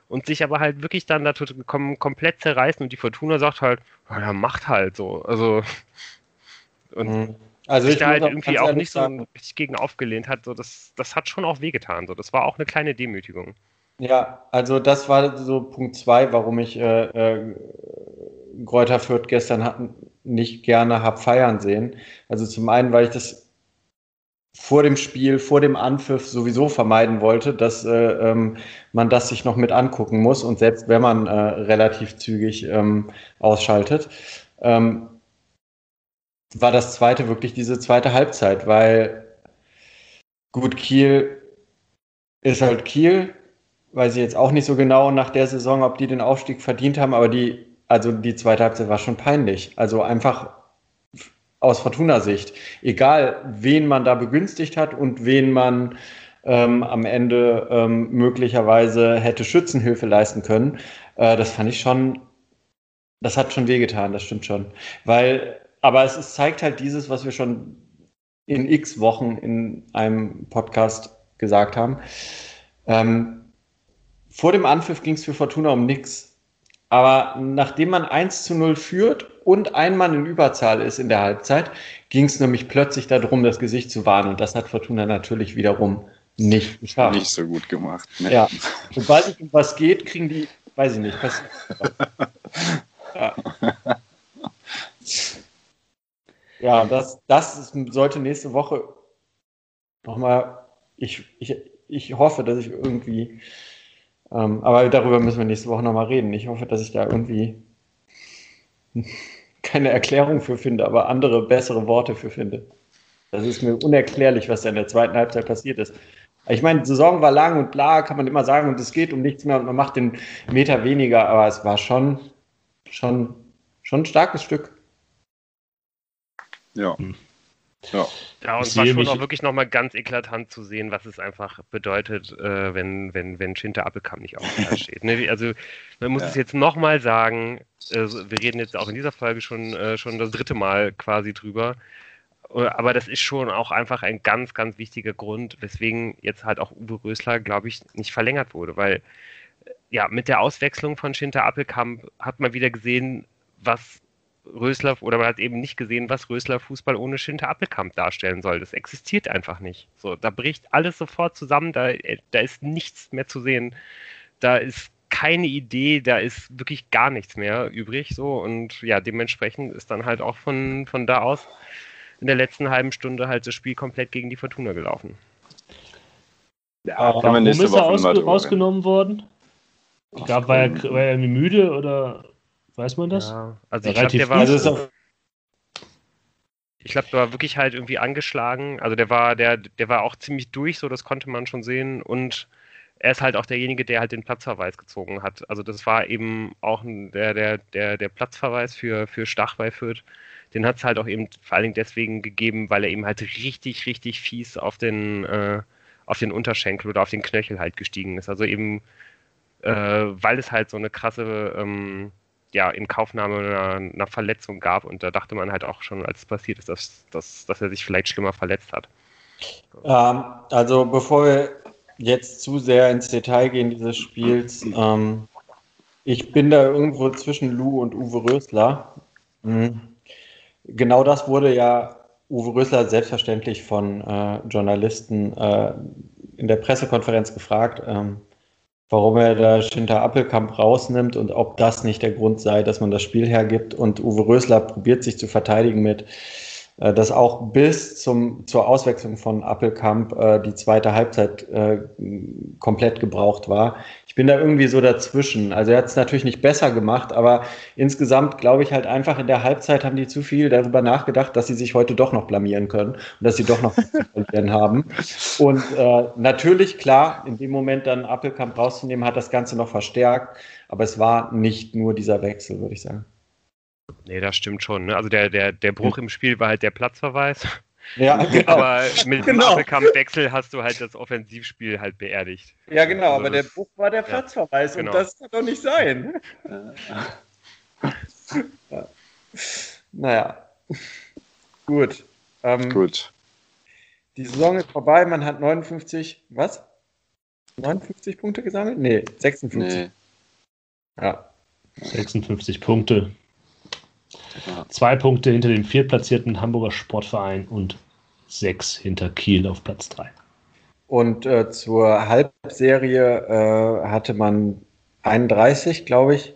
und sich aber halt wirklich dann dazu kommen, komplett zerreißen und die Fortuna sagt halt, ja, macht halt so. Also und mhm. also sich da halt irgendwie auch nicht so richtig gegen aufgelehnt hat, so das, das hat schon auch wehgetan. So. Das war auch eine kleine Demütigung. Ja, also das war so Punkt zwei, warum ich äh, äh, Gräuter Fürth gestern hatten, nicht gerne habe feiern sehen. Also zum einen, weil ich das vor dem Spiel, vor dem Anpfiff sowieso vermeiden wollte, dass äh, ähm, man das sich noch mit angucken muss und selbst wenn man äh, relativ zügig ähm, ausschaltet, ähm, war das zweite wirklich diese zweite Halbzeit, weil gut, Kiel ist halt Kiel, weiß ich jetzt auch nicht so genau nach der Saison, ob die den Aufstieg verdient haben, aber die, also die zweite Halbzeit war schon peinlich. Also einfach aus Fortuna-Sicht. Egal, wen man da begünstigt hat und wen man ähm, am Ende ähm, möglicherweise hätte Schützenhilfe leisten können. Äh, das fand ich schon, das hat schon wehgetan, das stimmt schon. Weil, aber es, es zeigt halt dieses, was wir schon in x Wochen in einem Podcast gesagt haben. Ähm, vor dem Anpfiff ging es für Fortuna um nichts. Aber nachdem man 1 zu 0 führt und ein Mann in Überzahl ist in der Halbzeit, ging es nämlich plötzlich darum, das Gesicht zu wahren. Und das hat Fortuna natürlich wiederum nicht geschafft. Nicht so gut gemacht. Ne? Ja. Sobald es um was geht, kriegen die, weiß ich nicht, passiert. ja. ja, das, das sollte nächste Woche nochmal, ich, ich, ich hoffe, dass ich irgendwie ähm, aber darüber müssen wir nächste Woche nochmal reden. Ich hoffe, dass ich da irgendwie keine Erklärung für finde, aber andere, bessere Worte für finde. Das ist mir unerklärlich, was da in der zweiten Halbzeit passiert ist. Ich meine, die Saison war lang und bla, kann man immer sagen, und es geht um nichts mehr und man macht den Meter weniger, aber es war schon, schon, schon ein starkes Stück. Ja. Ja, ja und es war schon auch wirklich nochmal ganz eklatant zu sehen, was es einfach bedeutet, äh, wenn, wenn, wenn Schinter Appelkamp nicht auf dem steht. Ne? Also, man muss ja. es jetzt nochmal sagen, äh, wir reden jetzt auch in dieser Folge schon, äh, schon das dritte Mal quasi drüber. Äh, aber das ist schon auch einfach ein ganz, ganz wichtiger Grund, weswegen jetzt halt auch Uwe Rösler, glaube ich, nicht verlängert wurde. Weil äh, ja, mit der Auswechslung von Schinter Appelkamp hat man wieder gesehen, was Rösler oder man hat eben nicht gesehen, was Rösler Fußball ohne Schinter Appelkamp darstellen soll. Das existiert einfach nicht. So, da bricht alles sofort zusammen, da, da ist nichts mehr zu sehen. Da ist keine Idee, da ist wirklich gar nichts mehr übrig. So und ja, dementsprechend ist dann halt auch von, von da aus in der letzten halben Stunde halt das Spiel komplett gegen die Fortuna gelaufen. Ja, warum ist er ausge rausgenommen worden? Ich glaube, war er, war er müde oder Weiß man das? Ja, also ich glaube, der war. Also ich glaube, der war wirklich halt irgendwie angeschlagen. Also der war, der, der war auch ziemlich durch, so das konnte man schon sehen. Und er ist halt auch derjenige, der halt den Platzverweis gezogen hat. Also das war eben auch der, der, der, der Platzverweis für, für Stach bei Fürth. Den hat es halt auch eben vor allen Dingen deswegen gegeben, weil er eben halt richtig, richtig fies auf den, äh, auf den Unterschenkel oder auf den Knöchel halt gestiegen ist. Also eben, äh, weil es halt so eine krasse ähm, ja, in Kaufnahme einer, einer, Verletzung gab und da dachte man halt auch schon, als es passiert ist, dass, dass, dass er sich vielleicht schlimmer verletzt hat. Ähm, also bevor wir jetzt zu sehr ins Detail gehen dieses Spiels, ähm, ich bin da irgendwo zwischen Lou und Uwe Rösler. Mhm. Genau das wurde ja Uwe Rösler selbstverständlich von äh, Journalisten äh, in der Pressekonferenz gefragt. Ähm, warum er da Schinter Appelkamp rausnimmt und ob das nicht der Grund sei, dass man das Spiel hergibt. Und Uwe Rösler probiert sich zu verteidigen mit, äh, dass auch bis zum, zur Auswechslung von Appelkamp äh, die zweite Halbzeit äh, komplett gebraucht war. Ich bin da irgendwie so dazwischen. Also er hat es natürlich nicht besser gemacht, aber insgesamt glaube ich halt einfach in der Halbzeit haben die zu viel darüber nachgedacht, dass sie sich heute doch noch blamieren können und dass sie doch noch verlieren haben. Und äh, natürlich, klar, in dem Moment dann Appelkamp rauszunehmen, hat das Ganze noch verstärkt, aber es war nicht nur dieser Wechsel, würde ich sagen. Nee, das stimmt schon. Ne? Also der, der, der Bruch im Spiel war halt der Platzverweis. Ja, genau. Aber mit dem genau. Wechsel hast du halt das Offensivspiel halt beerdigt. Ja, genau, also aber der Bruch war der Platzverweis ja, genau. und das kann doch nicht sein. ja. Naja. Gut. Ähm, Gut. Die Saison ist vorbei, man hat 59, was? 59 Punkte gesammelt? Nee, 56. Nee. Ja. 56 Punkte. Zwei Punkte hinter dem viertplatzierten Hamburger Sportverein und sechs hinter Kiel auf Platz drei. Und äh, zur Halbserie äh, hatte man 31, glaube ich.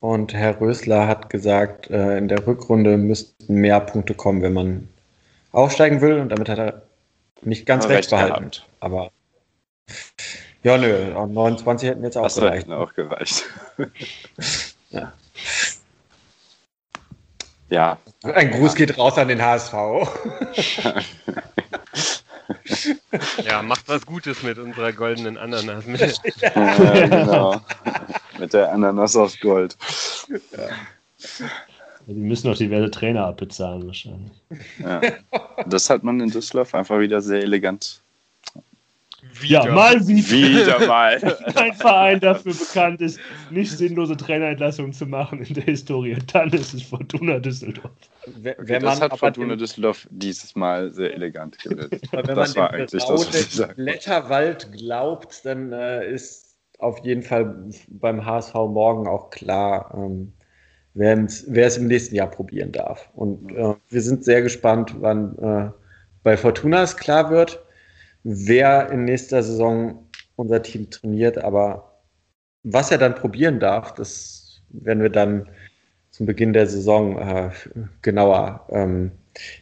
Und Herr Rösler hat gesagt, äh, in der Rückrunde müssten mehr Punkte kommen, wenn man aufsteigen will. Und damit hat er nicht ganz recht, recht behalten. Gehabt. Aber ja, nö, 29 hätten jetzt auch das gereicht. Hätten auch gereicht. ja. Ja. Ein Gruß ja. geht raus an den HSV. ja, macht was Gutes mit unserer goldenen Ananas. ja, genau. mit der Ananas aus Gold. Ja. Die müssen auch diverse Trainer abbezahlen wahrscheinlich. Ja. Das hat man in Düsseldorf einfach wieder sehr elegant wieder. Ja, mal wieder. Wieder mal. Kein Verein dafür bekannt ist, nicht sinnlose Trainerentlassungen zu machen in der Historie. Dann ist es Fortuna Düsseldorf. Okay, wenn das hat Fortuna Düsseldorf dieses Mal sehr elegant gelöst. wenn das man war eigentlich das, was ich sagen Blätterwald glaubt, dann äh, ist auf jeden Fall beim HSV morgen auch klar, ähm, wer es im nächsten Jahr probieren darf. Und äh, wir sind sehr gespannt, wann äh, bei Fortuna es klar wird wer in nächster Saison unser Team trainiert. Aber was er dann probieren darf, das werden wir dann zum Beginn der Saison äh, genauer ähm,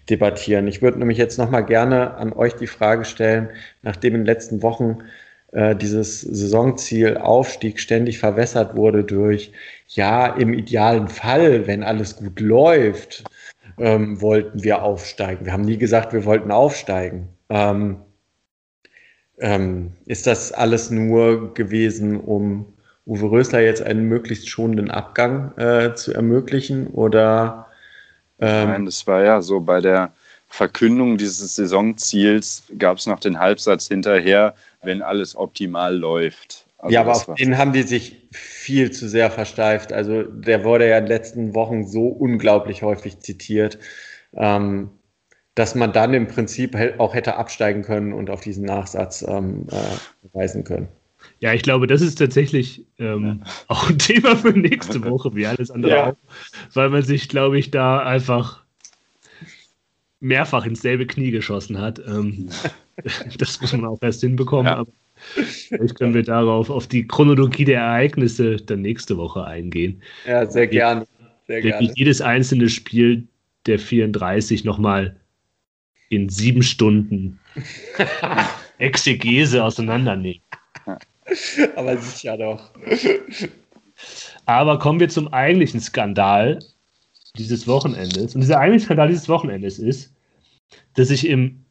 debattieren. Ich würde nämlich jetzt nochmal gerne an euch die Frage stellen, nachdem in den letzten Wochen äh, dieses Saisonziel Aufstieg ständig verwässert wurde durch, ja, im idealen Fall, wenn alles gut läuft, ähm, wollten wir aufsteigen. Wir haben nie gesagt, wir wollten aufsteigen. Ähm, ähm, ist das alles nur gewesen, um Uwe Rösler jetzt einen möglichst schonenden Abgang äh, zu ermöglichen? Oder ähm Nein, das war ja so bei der Verkündung dieses Saisonziels gab es noch den Halbsatz hinterher, wenn alles optimal läuft. Also ja, aber auf den haben die sich viel zu sehr versteift. Also der wurde ja in den letzten Wochen so unglaublich häufig zitiert. Ähm, dass man dann im Prinzip auch hätte absteigen können und auf diesen Nachsatz ähm, äh, weisen können. Ja, ich glaube, das ist tatsächlich ähm, ja. auch ein Thema für nächste Woche, wie alles andere ja. auch, weil man sich, glaube ich, da einfach mehrfach ins selbe Knie geschossen hat. Ähm, das muss man auch erst hinbekommen, ja. aber vielleicht können wir darauf, auf die Chronologie der Ereignisse dann nächste Woche eingehen. Ja, sehr gerne. Sehr gerne. Jedes einzelne Spiel der 34 nochmal in sieben Stunden Exegese auseinandernehmen. Aber sicher doch. Aber kommen wir zum eigentlichen Skandal dieses Wochenendes. Und dieser eigentliche Skandal dieses Wochenendes ist, dass ich im,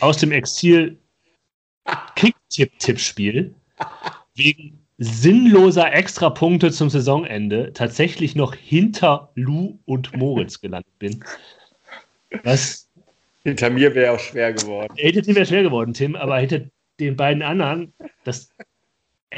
aus dem Exil Kick-Tipp-Tippspiel wegen sinnloser Extrapunkte zum Saisonende tatsächlich noch hinter Lou und Moritz gelandet bin. Was? Hinter mir wäre auch schwer geworden. Hinter dir wäre schwer geworden, Tim, aber hinter den beiden anderen, das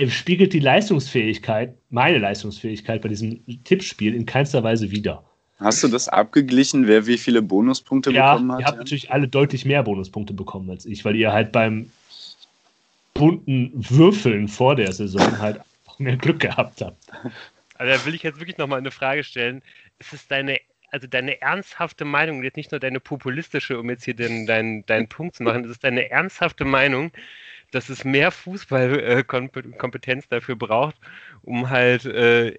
spiegelt die Leistungsfähigkeit, meine Leistungsfähigkeit bei diesem Tippspiel in keinster Weise wider. Hast du das abgeglichen, wer wie viele Bonuspunkte ja, bekommen hat? Ihr habt ja? natürlich alle deutlich mehr Bonuspunkte bekommen als ich, weil ihr halt beim bunten Würfeln vor der Saison halt auch mehr Glück gehabt habt. Also da will ich jetzt wirklich nochmal eine Frage stellen. Ist es deine, also deine ernsthafte Meinung, jetzt nicht nur deine populistische, um jetzt hier den, deinen, deinen Punkt zu machen, ist es deine ernsthafte Meinung, dass es mehr Fußballkompetenz dafür braucht, um halt äh,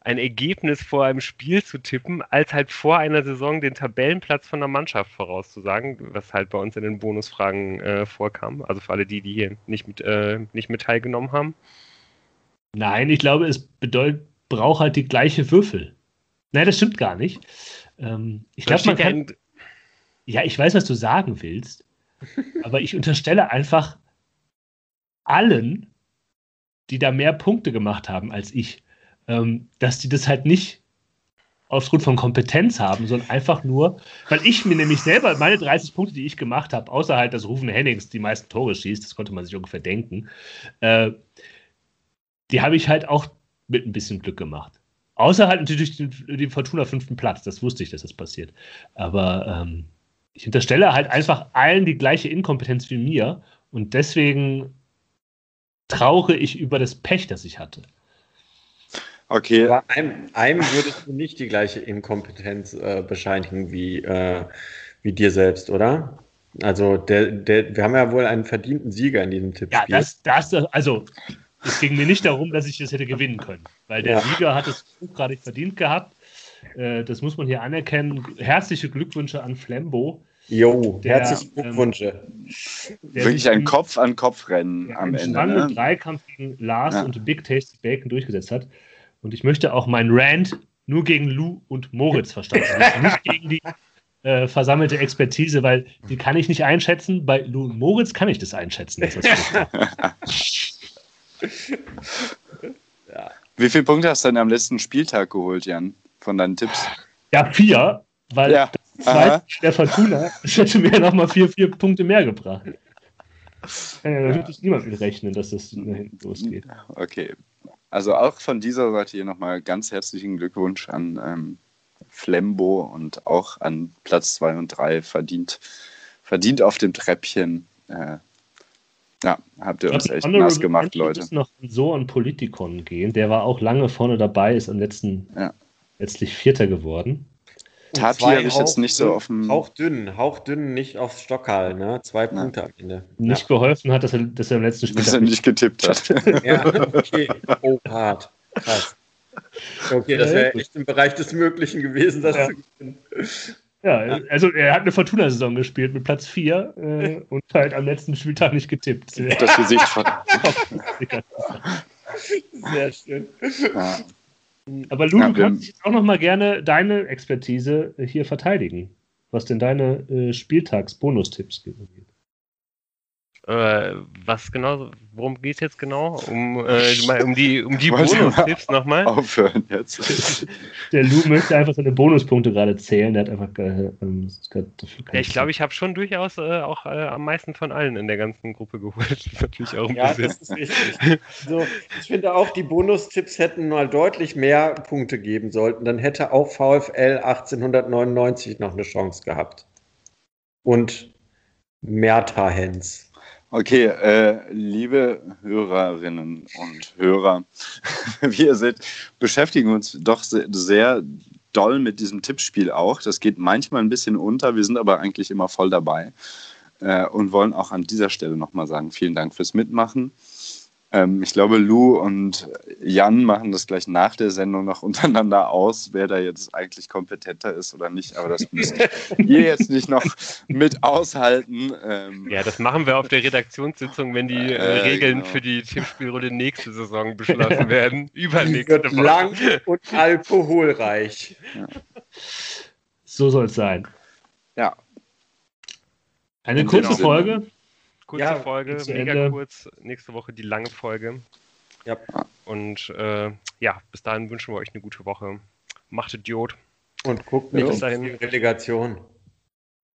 ein Ergebnis vor einem Spiel zu tippen, als halt vor einer Saison den Tabellenplatz von der Mannschaft vorauszusagen, was halt bei uns in den Bonusfragen äh, vorkam. Also für alle die, die hier nicht mit, äh, nicht mit teilgenommen haben. Nein, ich glaube, es bedeutet, braucht halt die gleiche Würfel. Nein, das stimmt gar nicht. Ähm, ich glaube, man kann. Ja, ich weiß, was du sagen willst, aber ich unterstelle einfach, allen, die da mehr Punkte gemacht haben als ich, ähm, dass die das halt nicht aufgrund von Kompetenz haben, sondern einfach nur, weil ich mir nämlich selber meine 30 Punkte, die ich gemacht habe, außer halt, dass Rufen Hennings die meisten Tore schießt, das konnte man sich ungefähr denken, äh, die habe ich halt auch mit ein bisschen Glück gemacht. Außer halt natürlich den, den Fortuna fünften Platz, das wusste ich, dass das passiert. Aber ähm, ich unterstelle halt einfach allen die gleiche Inkompetenz wie mir und deswegen trauere ich über das Pech, das ich hatte. Okay. Aber einem, einem würdest du nicht die gleiche Inkompetenz äh, bescheinigen wie, äh, wie dir selbst, oder? Also der, der, wir haben ja wohl einen verdienten Sieger in diesem Tippspiel. Ja, das, das, also es ging mir nicht darum, dass ich das hätte gewinnen können, weil der ja. Sieger hat es gerade verdient gehabt. Äh, das muss man hier anerkennen. Herzliche Glückwünsche an Flembo. Jo, herzlichen ähm, Glückwunsch. Ähm, Wirklich ein Kopf-an-Kopf-Rennen am Ende. Ne? Dreikampf gegen Lars ja. und Big Tasty Bacon durchgesetzt hat. Und ich möchte auch meinen Rant nur gegen Lou und Moritz verstanden. nicht gegen die äh, versammelte Expertise, weil die kann ich nicht einschätzen. Bei Lou und Moritz kann ich das einschätzen. ja. Wie viele Punkte hast du denn am letzten Spieltag geholt, Jan, von deinen Tipps? Ja, vier, weil ja. Zweitens, der Fortuna, das hätte mir nochmal vier, vier Punkte mehr gebracht. Kann ja, ja. wirklich niemand mit rechnen, dass das hinten losgeht. Okay. Also auch von dieser Seite hier nochmal ganz herzlichen Glückwunsch an ähm, Flembo und auch an Platz 2 und 3 verdient, verdient auf dem Treppchen. Äh, ja, habt ihr uns echt nass gemacht, Leute. muss noch so an Politikon gehen. Der war auch lange vorne dabei, ist am letzten ja. letztlich Vierter geworden. Tapi habe ich jetzt nicht so auf dem. Hauchdünn, hauchdünn, nicht aufs Stockhall, ne? Zwei Punkte am Ende. Nicht ja. geholfen hat, dass er, dass er im letzten Spiel. Dass er nicht getippt hat. ja, okay. Oh, hart. Krass. Okay, das wäre echt im Bereich des Möglichen gewesen, das ja. zu gewinnen. Ja, also er hat eine Fortuna-Saison gespielt mit Platz 4 äh, und halt am letzten Spieltag nicht getippt. Das Gesicht von. Sehr schön. Ja. Aber Lu, ja, du kannst jetzt auch noch mal gerne deine Expertise hier verteidigen, was denn deine äh, Spieltags-Bonustipps geht. Äh, was genau, worum geht es jetzt genau? Um, äh, um die, um die Bonus-Tipps nochmal? Aufhören jetzt. Der Lou möchte einfach seine Bonuspunkte gerade zählen. Der hat einfach äh, ja, ich glaube, ich habe schon durchaus äh, auch äh, am meisten von allen in der ganzen Gruppe geholt. Natürlich auch ein ja, bisschen. das ist richtig. so, ich finde auch, die Bonustipps hätten mal deutlich mehr Punkte geben sollten. Dann hätte auch VfL 1899 noch eine Chance gehabt. Und Merta Hens. Okay, äh, liebe Hörerinnen und Hörer, wie ihr seht, beschäftigen uns doch sehr, sehr doll mit diesem Tippspiel auch. Das geht manchmal ein bisschen unter, wir sind aber eigentlich immer voll dabei äh, und wollen auch an dieser Stelle nochmal sagen, vielen Dank fürs Mitmachen. Ähm, ich glaube, Lou und Jan machen das gleich nach der Sendung noch untereinander aus, wer da jetzt eigentlich kompetenter ist oder nicht. Aber das müsst ihr jetzt nicht noch mit aushalten. Ähm, ja, das machen wir auf der Redaktionssitzung, wenn die äh, äh, Regeln genau. für die Tippspielrunde nächste Saison beschlossen werden. Übernächste Woche. Lang und alkoholreich. Ja. So soll es sein. Ja. Eine kurze Folge. Kurze Ja, Folge, mega Ende. kurz. Nächste Woche die lange Folge. Ja. Und äh, ja, bis dahin wünschen wir euch eine gute Woche. Macht Idiot. Und guckt nicht Bis auf dahin. die Relegation.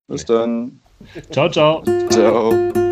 Bis dann. Ciao, ciao. Ciao.